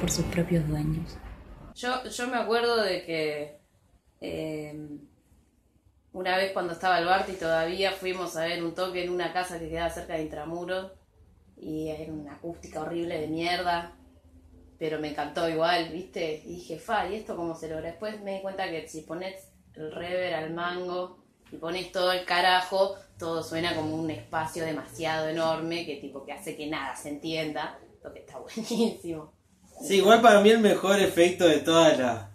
por sus propios dueños. Yo, yo me acuerdo de que eh, una vez cuando estaba el Barty todavía fuimos a ver un toque en una casa que quedaba cerca de Intramuros y era una acústica horrible de mierda, pero me encantó igual, ¿viste? Y dije, fa, ¿y esto cómo se logra? Después me di cuenta que si pones el rever al mango y pones todo el carajo, todo suena como un espacio demasiado enorme que tipo que hace que nada se entienda, lo que está buenísimo. Sí, igual para mí el mejor efecto de toda la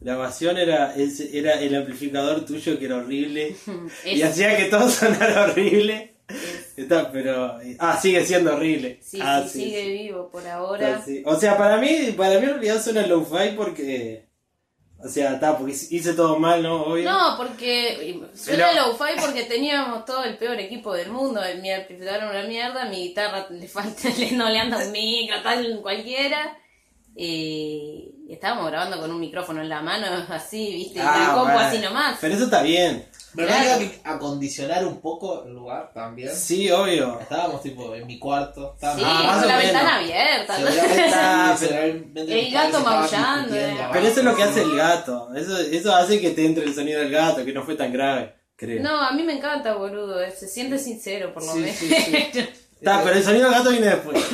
grabación era, era el amplificador tuyo que era horrible y hacía que todo sonara horrible. Está, pero. Ah, sigue siendo horrible. Sí, Ah, sí, sigue vivo por ahora. Está, sí. O sea, para mí, para mí en realidad suena low-fi porque. O sea, está, porque hice todo mal, ¿no? Obvio. No, porque suena Pero- low-fi porque teníamos todo el peor equipo del mundo. Mi era una mierda, mi guitarra le falta, le- no le anda un micro, tal cualquiera. Y estábamos grabando con un micrófono en la mano, así, viste, y Ah, el compo bueno. así nomás. Pero eso está bien. Pero Claro. había que acondicionar un poco el lugar también. Sí, obvio. Estábamos tipo en mi cuarto. Estábamos Sí, Ah, más con la ventana abierta. Sí, pero- El gato maullando, eh. Pero eso es lo que hace el gato. Eso, eso hace que te entre el sonido del gato, que no fue tan grave, creo. No, a mí me encanta, boludo. Se siente sincero, por lo Sí, menos. sí, Está, pero el sonido del gato viene después.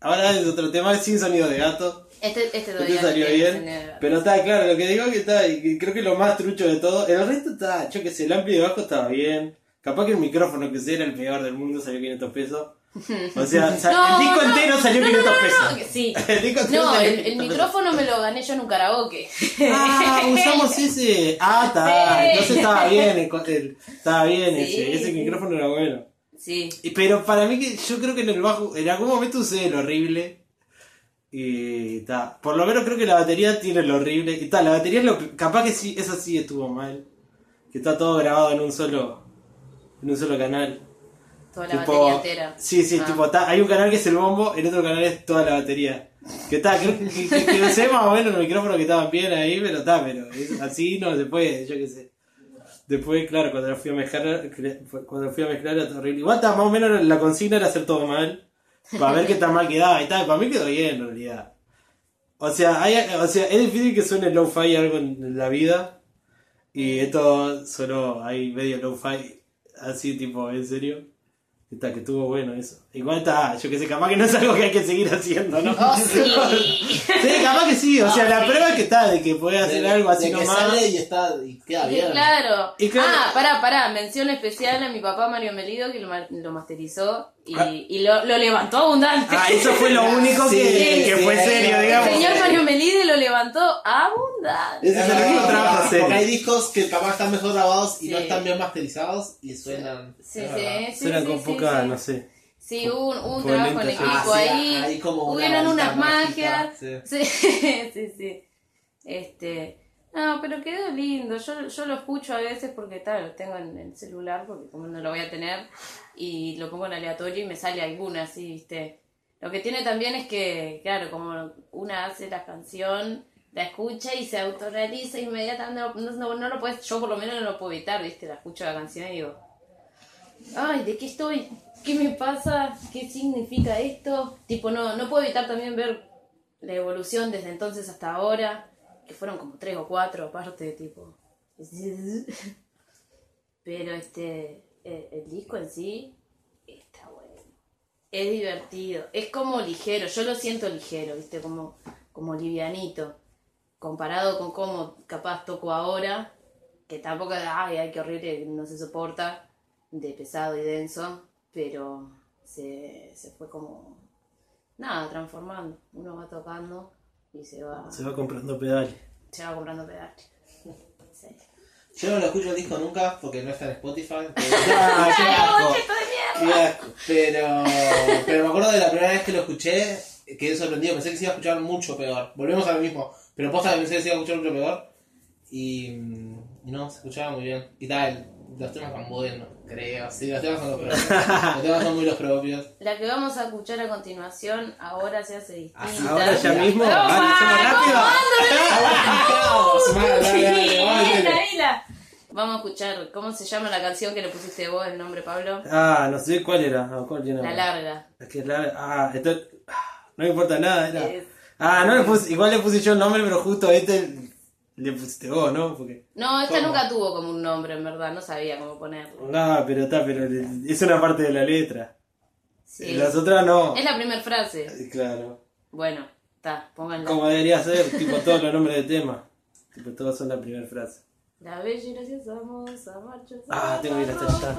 Ahora es otro tema sin sonido de gato. Este, este Este salió bien. Pero está claro, lo que digo es que está, creo que lo más trucho de todo. El resto está, yo que sé, el ampli de abajo estaba bien. Capaz que el micrófono que usé era el peor del mundo, salió 500 pesos. O sea, No, el disco no. entero salió No, 500 no, no, pesos. sí. El disco No, el, el 500 pesos. micrófono me lo gané yo en un karaoke. Ah, usamos ese. Ah, está. Entonces estaba bien, el, estaba bien Sí, ese. Ese micrófono era bueno. Sí. Pero para mí que yo creo que en el bajo, en algún momento usé el horrible. Y está. Por lo menos creo que la batería tiene lo horrible. Y está, la batería es lo capaz que sí, eso sí estuvo mal. Que está todo grabado en un solo. En un solo canal. Toda la Tipo- batería entera. Sí, sí, Ah. tipo, está, hay un canal que es el bombo, el otro canal es toda la batería. Que está, creo que, que, que usé más o menos los micrófonos que estaban bien ahí, pero está, pero es- así no se puede, yo qué sé. Después, claro, cuando lo fui a mezclar, cuando fui a mezclar era horrible. Igual está, más o menos la consigna era hacer todo mal, para ver qué tan mal quedaba y tal, para mí quedó bien en realidad. O sea, hay, o sea, es difícil que suene low-fi algo en la vida, y esto sonó ahí medio low-fi, así tipo, en serio. Está, que estuvo bueno eso. Igual está, yo que sé, capaz que no es algo que hay que seguir haciendo, ¿no? Oh, sí. Sí, capaz que sí, o sea, Oh, la sí. prueba es que está, de que puede hacer De- algo así de que nomás. sale y está y queda Sí, bien. claro. Y claro- Ah, pará, pará. Mención especial a mi papá Mario Melido que lo, lo masterizó y, Ah. y lo, lo levantó abundante. Ah, eso fue lo único Sí, que, que sí, fue sí. serio, El digamos. señor Mario Melide lo levantó abundante. Ese es el único trabajo serio. Porque hay discos que capaz están mejor grabados y Sí. no están bien masterizados y suenan. Sí, sí, sí. Suenan sí, con sí, poca, sí. no sé. Sí, hubo un, un trabajo en equipo sí. Ah, sí, ahí. como una Hubieron unas magias. sí. Sí, sí, sí. Este. No, pero quedó lindo. Yo, yo lo escucho a veces porque tal, lo tengo en el celular, porque como no lo voy a tener, y lo pongo en aleatorio y me sale alguna, así, viste. Lo que tiene también es que, claro, como una hace la canción, la escucha y se autorrealiza inmediatamente. No, no, no lo puedes, yo por lo menos no lo puedo evitar, viste. La escucho la canción y digo, ay, ¿de qué estoy? ¿Qué me pasa? ¿Qué significa esto? Tipo, no, no puedo evitar también ver la evolución desde entonces hasta ahora, que fueron como tres o cuatro aparte, tipo. Pero este, el, disco en sí está bueno. Es divertido, es como ligero, yo lo siento ligero, viste, como, como livianito, comparado con cómo capaz toco ahora, que tampoco, ay, ay, qué horrible, no se soporta, de pesado y denso, pero se, se fue como, nada, transformando. Uno va tocando y se va, Se va comprando pedales. se va comprando pedales. Sí. Yo no lo escucho el disco nunca porque no está en Spotify. pero- Ah, qué asco. Qué asco. Pero, pero me acuerdo de la primera vez que lo escuché, quedé sorprendido. Pensé que se iba a escuchar mucho peor. Volvemos a lo mismo. Pero posta que pensé que se iba a escuchar mucho peor. Y, mm, y no, se escuchaba muy bien. Y tal, los temas van buenos, creo. Sí, los temas son los propios. Los temas son muy los propios. La que vamos a escuchar a continuación ahora se hace distinta. Ahora ya mismo. Ah, Vamos, a escuchar, ¿cómo se llama la canción que le pusiste vos el nombre, Pablo? Ah, no sé cuál era. Ah, ¿cuál era? La larga. Es que la. Ah, esto. No me importa nada, era. Es- Ah, no le puse, igual le puse yo el nombre, pero justo este le pusiste vos, ¿no? Porque. No, esta ¿Cómo? nunca tuvo como un nombre, en verdad, no sabía cómo ponerlo. No, pero está, pero es una parte de la letra. Sí. Las otras no. Es la primera frase. Claro. Bueno, está, pónganla. Como debería ser, tipo todos los nombres de tema. Tipo, todos son la primera frase. La bella y graciosa moza marcha. Ah, tengo que ir hasta allá.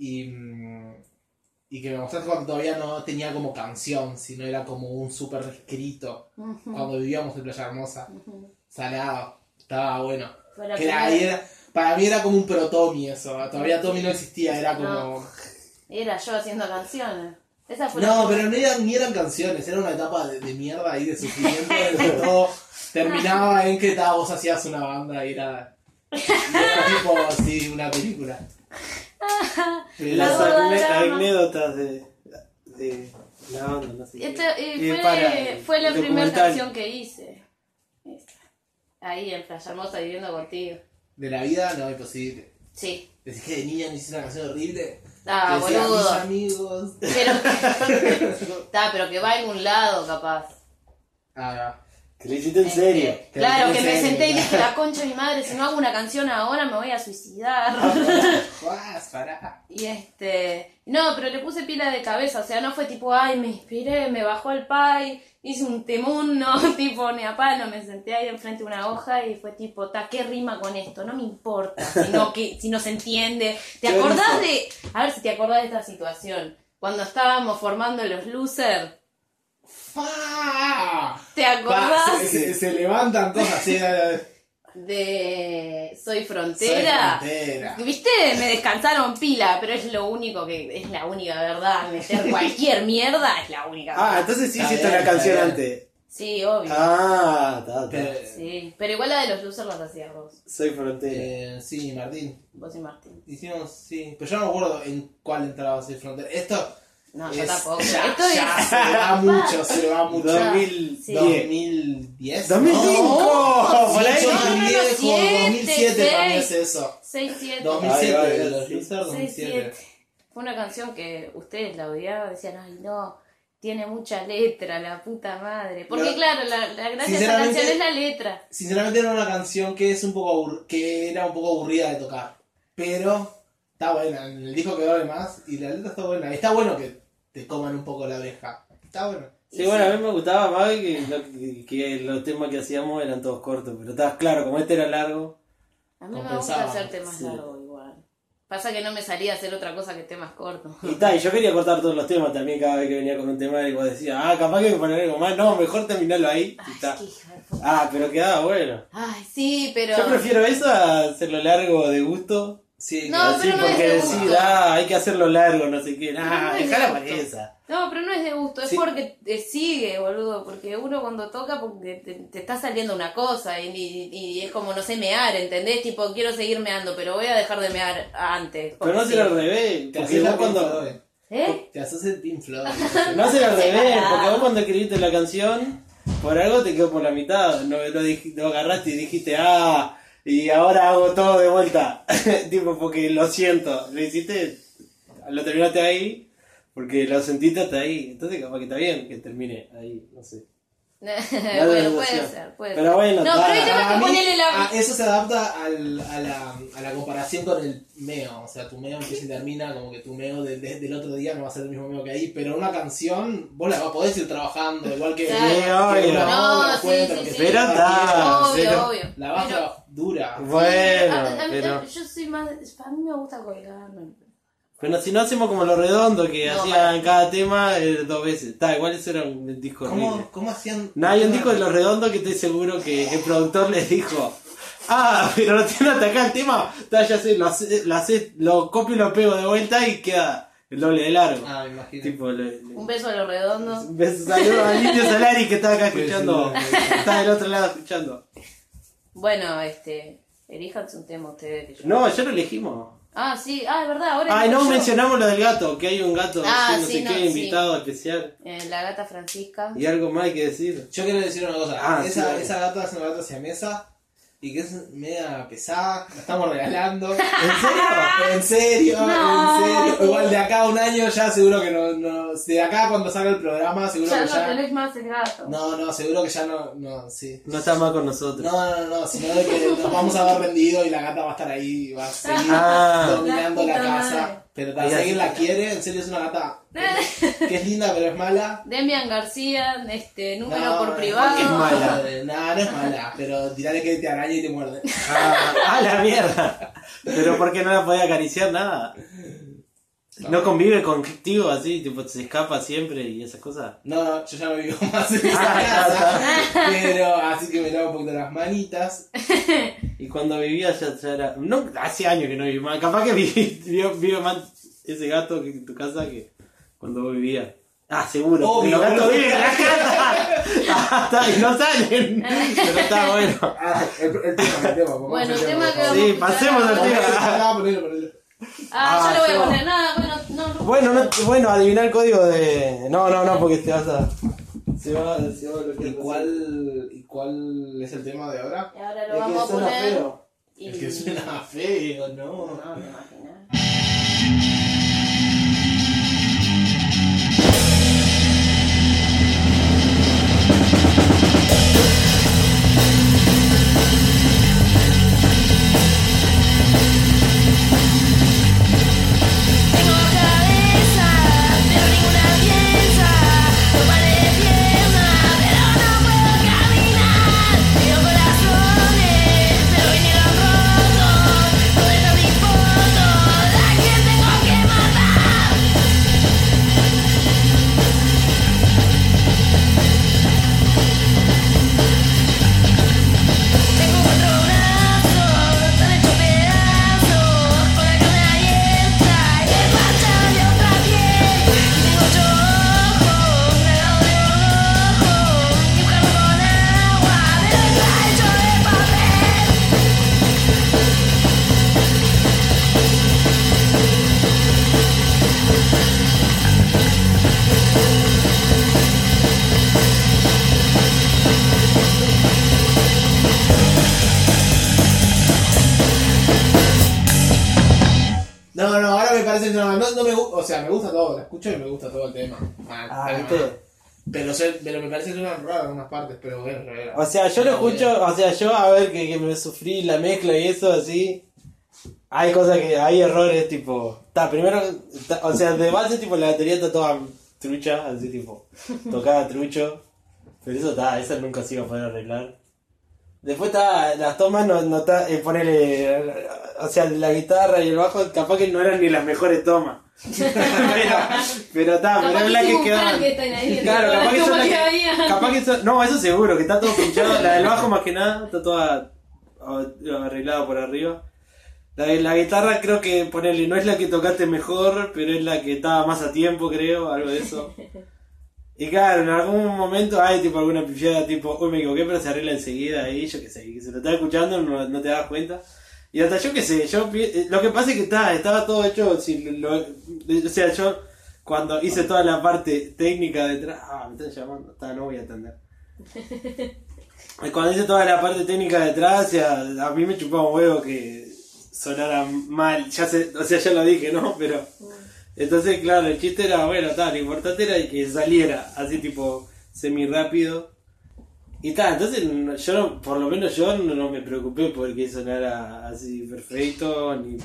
Y, y que me mostraste cuando todavía no tenía como canción, sino era como un súper escrito. Cuando vivíamos en Playa Hermosa. Salado, estaba bueno. Que era- para mí era como un pro Tommy eso, todavía Tommy no existía, era como... No. Era yo haciendo canciones. Esa fue No, pero no eran, ni eran canciones, era una etapa de, de mierda ahí de sufrimiento, todo terminaba en que ta, vos hacías una banda y era, y era tipo así, una película. Las anécdotas de, de la banda, no sé. Y fue, para, fue la primera canción que hice. Esta. Ahí en Playa Hermosa viviendo contigo. De la vida, no, imposible. Sí. Decís que de niña no hiciste una canción horrible. Ah, Decía, mis boludo. amigos. Pero, Está, pero que va a algún lado, capaz. Ah, Que lo hiciste en Este, serio. Claro, que me serio, senté y dije, la concha de mi madre, si no hago una canción ahora me voy a suicidar. Pará. Y este. No, pero le puse pila de cabeza, o sea, no fue tipo, ay, me inspiré, me bajó el pay, hice un temún, no, tipo, ni a palo, me senté ahí enfrente de una hoja y fue tipo, ta, ¿qué rima con esto? No me importa, sino que, si no se entiende. ¿Te acordás de.? A ver si te acordás de esta situación. Cuando estábamos formando los losers, ¡Fa! ¿Te acordás se, se- se levantan cosas así. eh, de Soy soy Frontera? frontera. ¿Viste? Me descansaron pila, pero es lo único que es la única verdad. Meter cualquier mierda es la única Ah, verdad. entonces sí hiciste la canción antes. Sí, obvio. Ah, está, está. Pero, Sí, pero igual la de los losers las hacías vos, Soy frontera. eh, sí, Martín. vos y Martín. Hicimos, sí. Pero yo no me acuerdo en cuál entraba Soy Frontera. Esto. No, yo es- tampoco. Ya, Esto ya es. se va mucho, se va mucho. 2010. Sí. 2010. 2005, No, por ahí. sí, yo No, no, no, viejo, siete, 2007 para mí seis. es eso. 6, 7. 2007, Ay, ay, de ay, los sí. Losers, 6, 2007. 7. Fue una canción que ustedes la odiaban, decían, ay no, tiene mucha letra, la puta madre. Porque No. claro, la, la gracia de esa canción es la letra. Sinceramente era una canción que es un poco abur- que era un poco aburrida de tocar. Pero está buena, en el disco quedó de más y la letra está buena. Está bueno que te coman un poco la abeja. Está bueno. Sí, bueno, a mí me gustaba más que, lo- que- que los temas que hacíamos eran todos cortos, pero estaba claro, como este era largo. A mí me gusta hacer temas sí. largos igual. Pasa que no me salía a hacer otra cosa que temas cortos. Y tal, y yo quería cortar todos los temas también cada vez que venía con un tema y vos decías, ah, capaz que hay que poner algo más, no, mejor terminarlo ahí. Ay, Y está. puta. Ah, pero quedaba bueno. Ay, sí, pero. Yo prefiero eso a hacerlo largo de gusto. Sí, No, así pero no es porque de decir, gusto. ah, hay que hacerlo largo, no sé qué. Ah, no es de para esa. No, pero no es de gusto, es Sí. porque te sigue, boludo. Porque uno cuando toca, porque te, te está saliendo una cosa y, y- y es como, no sé, mear, ¿entendés? Tipo, quiero seguir meando, pero voy a dejar de mear antes. Pero no al sí. revés. te Porque haces la cuando. ¿Eh? Te haces el Pink Floyd. No será al revés, porque vos cuando escribiste la canción, por algo te quedó por la mitad. No lo, lo agarraste y dijiste, ah, y ahora hago todo de vuelta. tipo, porque lo siento. Lo hiciste, lo terminaste ahí, porque lo sentiste hasta ahí. Entonces, capaz que está bien que termine ahí, no sé. bueno, puede ser, puede Pero ser. bueno, no, está. pero hay temas Para que mí, ponerle la. ah, eso se adapta al, a, la, a la comparación con el meo. O sea, tu meo empieza y termina como que tu meo de- de- del otro día no va a ser el mismo meo que ahí. Pero una canción, vos la podés ir trabajando, igual que, Claro. que una No, obra, sí, cuenta, sí, que sí. se Pero está. obvio, pero- obvio. La vas Pero- a- dura. Bueno, a- a- a- pero. yo soy más. A mí me gusta colgarme. Pero si no hacemos como lo redondo que No, hacían cada tema eh, dos veces. Está, igual eso era un disco horrible. ¿Cómo, ¿Cómo hacían? No, hay un disco de Los Redondos que estoy seguro que el productor les dijo, ah, pero lo tiene hasta acá el tema, está, ya sé, lo, hace- lo, hace- lo copio y lo pego de vuelta y queda el doble de largo. Ah, me imagino. Tipo, le, le- Un beso a los redondos. un beso, saludo al Indio Solari que está acá escuchando, está del otro lado escuchando. Bueno, este. Elijanse un tema ustedes. que yo- No, ya lo elegimos. Ah, sí, ah, es verdad. Ahora Ay, elijo no yo. mencionamos lo del gato, que hay un gato, Ah, no sé sí, qué, no, sí. invitado especial. Eh, la gata Francisca. Y algo más hay que decir. Yo quiero decir una cosa. Ah, esa, sí, esa gata es una gata siamesa y que es media pesada. La estamos regalando. ¿En serio? En serio, No. en serio. Igual de acá a un año ya seguro que no. no de acá cuando salga el programa, seguro Ya que no ya. tenés más el gato. No, no, seguro que ya no. No, sí. No está más con nosotros. No, no, no, sino de que nos vamos a haber vendido y la gata va a estar ahí y va a seguir Ah. dominando la, casa. madre. Pero tal, si alguien la quiere, en serio es una gata que, es linda pero es mala. Demian García, este, número No, por privado. es mala. No, no es mala, pero tirale que te araña y te muerde. Ah, ah, la mierda. Pero ¿por qué no la podía acariciar nada? No convive contigo así, tipo se escapa siempre y esas cosas. No, no, yo ya no vivo más en esa Ah, casa. Pero así que me lavo un poquito las manitas. Y cuando vivía ya, ya era. No, hace años que no viví más. Capaz que viví, vivo, vivo más ese gato que en tu casa que cuando vos vivías. Ah, seguro. Obvio, los gatos viven en la casa. Ah, y no salen. Pero está bueno. Ah, el, el tema, el tema. Bueno, el tema, que. Sí, pasemos al tema. ah. Ah, Ah, ya lo voy a yo. poner. Nada, bueno, no, no. Bueno, no, bueno, adivinar el código de. No, no, no, porque te vas a. Se va, se va a bloquear. ¿Y cuál, ¿Y cuál es el tema de ahora? Y ahora lo Es que vamos a suena poner. feo. Y... El que suena feo, no. No, me imaginas. Parece no, no, no me o sea, me gusta todo, la escucho y me gusta todo el tema. Mal, Ah, pero, ¿viste? pero, se- pero me parece que suenan raras algunas partes, pero bueno, era. O sea, yo lo escucho, o sea, yo a ver que, que me sufrí la mezcla y eso así. Hay cosas que, hay errores tipo. Está, primero, ta- o sea, de base tipo la batería está toda trucha, así tipo, tocada trucho. Pero eso está, eso nunca se iba a poder arreglar. Después está, las tomas no, no está, eh, ponele, o sea, la guitarra y el bajo capaz que no eran ni las mejores tomas. pero, pero está, pero es la que hicimos quedaban. plan que están ahí, Claro, capaz que son las tomas que, que había. capaz que son- no, eso seguro, que está todo pinchado, la del bajo más que nada, está toda arreglada por arriba. La de la guitarra creo que ponerle, no es la que tocaste mejor, pero es la que estaba más a tiempo, creo, algo de eso. Y claro, en algún momento hay tipo alguna pifiada tipo, uy me equivoqué, pero se arregla enseguida ahí, yo qué sé, que se lo estás escuchando, no, no te das cuenta. Y hasta yo qué sé, yo eh, lo que pasa es que está, estaba todo hecho, sin lo- o sea, yo cuando hice toda la parte técnica detrás, ah, me están llamando, está, no voy a atender. Cuando hice toda la parte técnica detrás, o sea, a mí me chupaba un huevo que sonara mal, ya sé, o sea, ya lo dije, ¿no? Pero entonces, claro, el chiste era, bueno, tal, lo importante era que saliera así tipo semi rápido. Y tal, entonces yo, no- por lo menos yo no, no me preocupé porque sonara así perfecto, ni...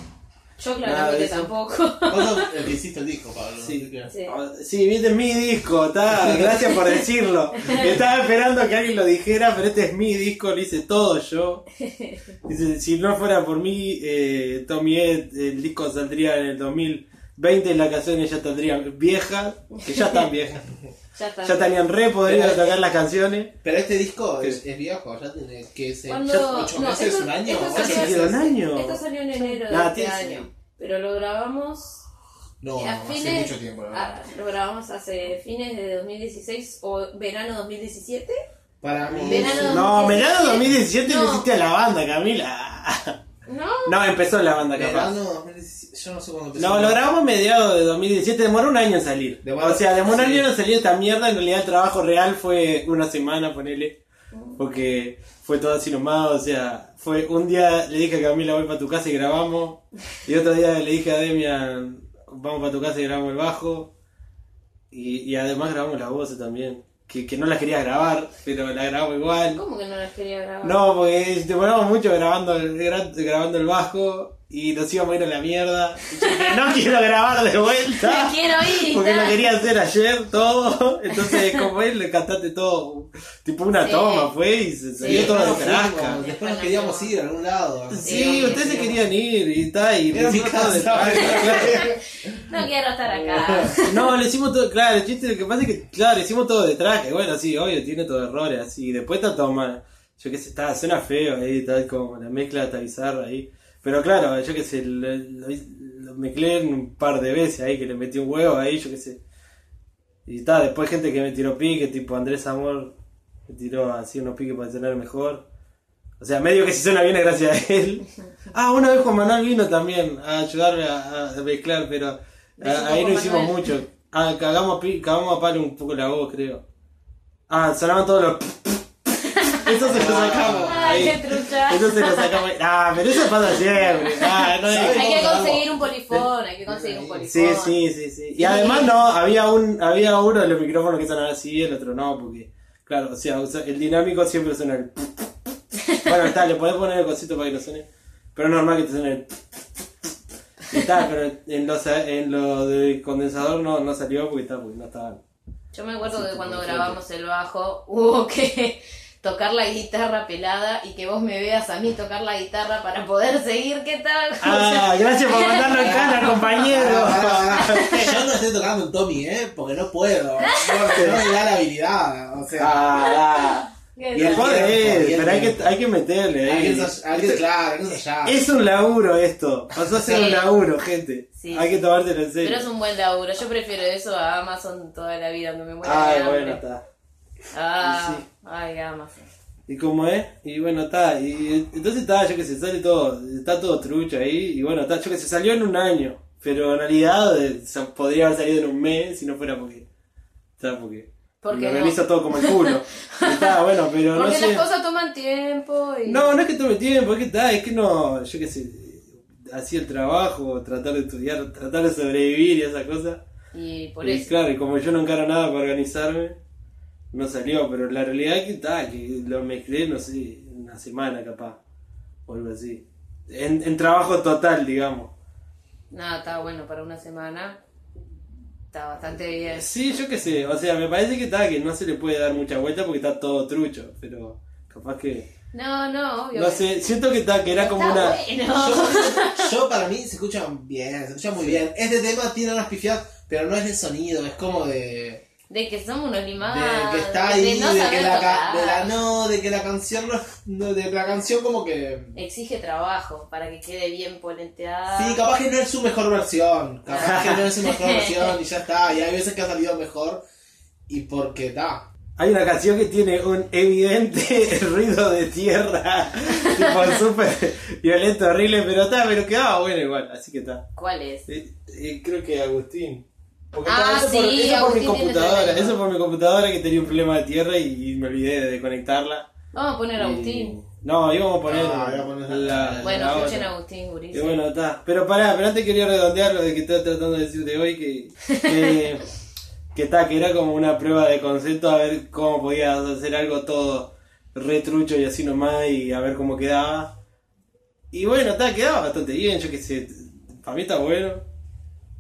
Yo claramente tampoco. Vos el que hiciste el disco, Pablo. Sí. Sí. Ah, Sí, viste, es mi disco, está, gracias por decirlo. Estaba esperando que alguien lo dijera, pero este es mi disco, lo hice todo yo. Dice, si no fuera por mí, eh, Tommy Ed, el disco saldría en el 2020 y las canciones ya tendrían viejas, que ya están viejas. Ya está. Ya estarían re podridas de tocar las canciones. Pero este disco es, es viejo, ya tiene que ser Cuando- ocho no, meses, esto- un año, esto salió- Casi meses. un año. Esto salió en enero de este año. Pero lo grabamos No, a hace mucho tiempo, verdad. lo grabamos hace fines de 2016 o verano 2017. Para mí. Verano No, verano 2017 no No. existía la banda, Camila. ¿No? No, empezó la banda capaz. Verano 2017, yo no sé cuándo empezó. No, lo grabamos a mediados de 2017, demoró un año en salir. Demoró- o sea, demoró un sí. año en salir esta mierda, en realidad el trabajo real fue una semana, ponele. Porque fue todo así nomás, o sea, fue un día le dije a Camila voy para tu casa y grabamos. Y otro día le dije a Demian vamos para tu casa y grabamos el bajo. Y, y además grabamos las voces también. Que, que no las quería grabar, pero la grabamos igual. ¿Cómo que no las quería grabar? No, porque demoramos mucho grabando el, gra- grabando el bajo y nos íbamos a ir a la mierda. Y yo dije, no quiero grabar de vuelta. Me quiero ir. Porque lo quería hacer ayer todo. Entonces, como él, le cantaste todo. Tipo una Sí. toma, fue y se salió Sí, todo de trasca. Después nos queríamos ir a algún lado. Sí, Sí, ustedes se querían ir y está, y de. No quiero estar acá. No, le hicimos todo, claro, el chiste lo que pasa es que, claro, le hicimos todo de traje, bueno, sí, obvio, tiene todo errores, y después está todo mal, yo qué sé, está, suena feo ahí, tal como la mezcla está bizarra ahí, pero claro, yo qué sé, lo, lo, lo mezclé un par de veces ahí, que le metí un huevo ahí, yo qué sé, y está, después gente que me tiró pique, tipo Andrés Amor, me tiró así unos piques para tener mejor, o sea, medio que si suena bien es gracias a él. Ah, una vez Juan Manuel vino también a ayudarme a, a mezclar, pero ah, ahí no hicimos Manuel. mucho. Ah, cagamos cagamos a palo un poco la voz, creo. Ah, sonaban todos los... Eso se lo sacamos. Ay, ahí. Trucha. Eso se lo sacamos. Ah, pero eso pasa siempre. Ah, no. Hay que ¿Cómo conseguir un polifón, hay que conseguir un polifón. Sí, sí, sí, sí. Y además no, había un, había uno de los micrófonos que sonaba así y el otro no, porque, claro, o sea, el dinámico siempre suena el... Bueno, está, le podés poner el cosito para que no suene, pero es normal que te suene el... Y está, pero en los, en lo de condensador no, no salió porque está, porque no estaban. Yo me acuerdo Así que cuando grabamos el bajo hubo que tocar la guitarra pelada y que vos me veas a mí tocar la guitarra para poder seguir. ¿Qué tal? Ah, gracias por mandarlo en cara, compañero. Yo no estoy tocando en Tommy, ¿eh? Porque no puedo. No, no me da la habilidad. O sea, Ah, ¿Qué y el tal? joder, pero hay que, hay que meterle hay que ahí. hay que- claro, hay que. Es un laburo esto. Pasó a ser Sí. un laburo, gente. Sí. Hay que tomártelo en serio. Pero es un buen laburo. Yo prefiero eso a Amazon toda la vida, donde me muera Ay, de hambre. bueno, está. Ah, Sí. ay, Amazon. ¿Y cómo es? Y bueno, está. Y entonces está, yo que sé, sale todo. Está todo trucho ahí. Y bueno, está, yo que sé, salió en un año. Pero en realidad se- podría haber salido en un mes si no fuera porque. Está, porque. ¿Por qué me no? organizo todo como el culo. Está, bueno, pero Porque no sé. las cosas toman tiempo y... No, no es que tome tiempo, es que está, es que no, yo qué sé, hacía el trabajo, tratar de estudiar, tratar de sobrevivir y esa cosa. Y por y eso. claro, y como yo no encaro nada para organizarme, no salió, pero la realidad es que está, que lo mezclé, no sé, una semana capaz, o algo así. En, en trabajo total, digamos. Nada, está bueno para una semana. Está bastante bien. Sí, yo qué sé, o sea, me parece que está, que no se le puede dar mucha vuelta porque está todo trucho, pero capaz que... No, no, obvio. No sé, siento que está, que era como Está una... bueno. Yo, yo para mí se escucha bien, se escucha muy bien. Este tema tiene unas pifiadas, pero no es de sonido, es como de. De que somos unos de limados. que está ahí, no de, que la, ca- de la no, de que la canción no, de la canción como que. Exige trabajo para que quede bien polenteada. Sí, capaz que no es su mejor versión, capaz que no es su mejor versión y ya está, y hay veces que ha salido mejor y porque da. Hay una canción que tiene un evidente ruido de tierra, tipo súper violento, horrible, pero está, pero quedaba bueno igual, así que está. ¿Cuál es? Eh, eh, creo que Agustín. Porque Ah, eso por, sí, eso por mi computadora, eso por mi computadora que tenía un problema de tierra y, y me olvidé de desconectarla. Vamos a poner a Y- Agustín. No, íbamos a poner Ah, íbamos a poner la, la- Bueno, la escuchen a Agustín, Y Guricio. bueno, está. Pero pará, pero antes quería redondear lo de que estaba tratando de decir de hoy, que, que, que está, que era como una prueba de concepto a ver cómo podías hacer algo todo retrucho y así nomás y a ver cómo quedaba. Y bueno, está, quedaba bastante bien, yo qué sé, para mí está bueno.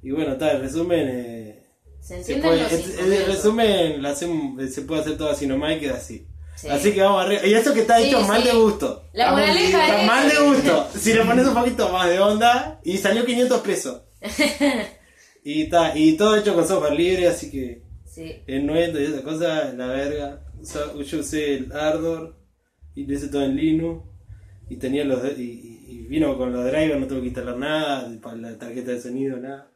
Y bueno, está, el resumen... eh, ¿Se entienden puede, los el resumen lo hacemos- se puede hacer todo así nomás y queda así. Sí. Así que vamos arriba. Y eso que está Sí, hecho mal sí. de gusto. La moraleja está es- mal de gusto. Si le pones un poquito más de onda. Y salió 500 pesos. y está, y todo hecho con software libre, así que Sí. el nuevo y esa cosa, la verga. O sea, yo usé el Ardor y lo hice todo en Linux. Y tenía los y- y vino con los drivers, no tuve que instalar nada, para la tarjeta de sonido, nada.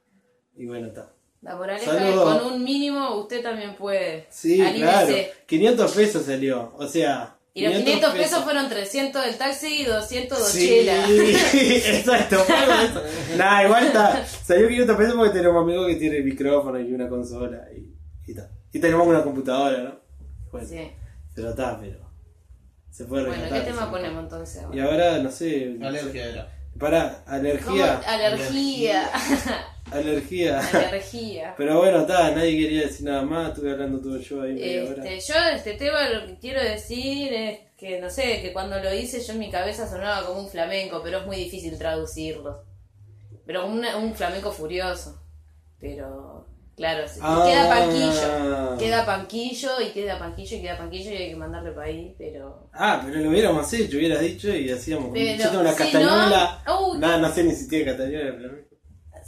Y bueno, está. La moraleja Saludos. es con un mínimo usted también puede. Sí, Anímese. claro. 500 pesos salió. O sea. Y los 500 pesos fueron 300 del taxi y 200 de Sí, chela. exacto. eso. Nah, igual está. Salió 500 pesos porque tenemos un amigo que tiene micrófono y una consola. Y, y, está. y tenemos una computadora, ¿no? Bueno, Sí. pero está, pero. Se puede Bueno, rescatar, ¿qué tema sí. ponemos entonces? Y ahora? ahora, no sé. Alergia era. Pará, ¿Cómo? alergia. Alergia. Alergia. Alergia. Pero bueno, está, nadie quería decir nada más. Estuve hablando todo yo ahí. Este, yo este tema lo que quiero decir es que no sé, que cuando lo hice yo en mi cabeza sonaba como un flamenco, pero es muy difícil traducirlo. Pero un, un flamenco furioso. Pero claro, Ah. queda panquillo. Queda panquillo y queda panquillo y queda panquillo y hay que mandarle para ahí, pero Ah, pero lo hubiéramos hecho, hubieras dicho y hacíamos. Pero, yo tengo una sí, castañuela. ¿no? Nada, no sé ni si tiene castañuela el flamenco.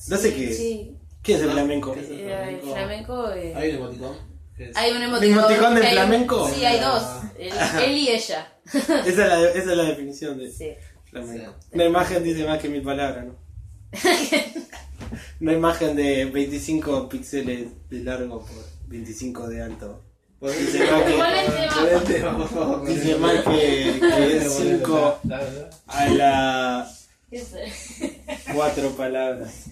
No sé Sí, qué es. sí. ¿Qué es el flamenco? ¿Qué es el Eh, flamenco eh, Hay un emoticón. es- hay un ¿El emoticón del hay un- flamenco? Sí, hay dos. El- él y ella. Esa es la, esa es la definición de Sí. flamenco. Una imagen dice más que mil palabras, ¿no? Una imagen de 25 píxeles de largo por 25 de alto. Dice más que, ¿Cuál es dice más que, que es 5 Dale, dale. a la 4 palabras.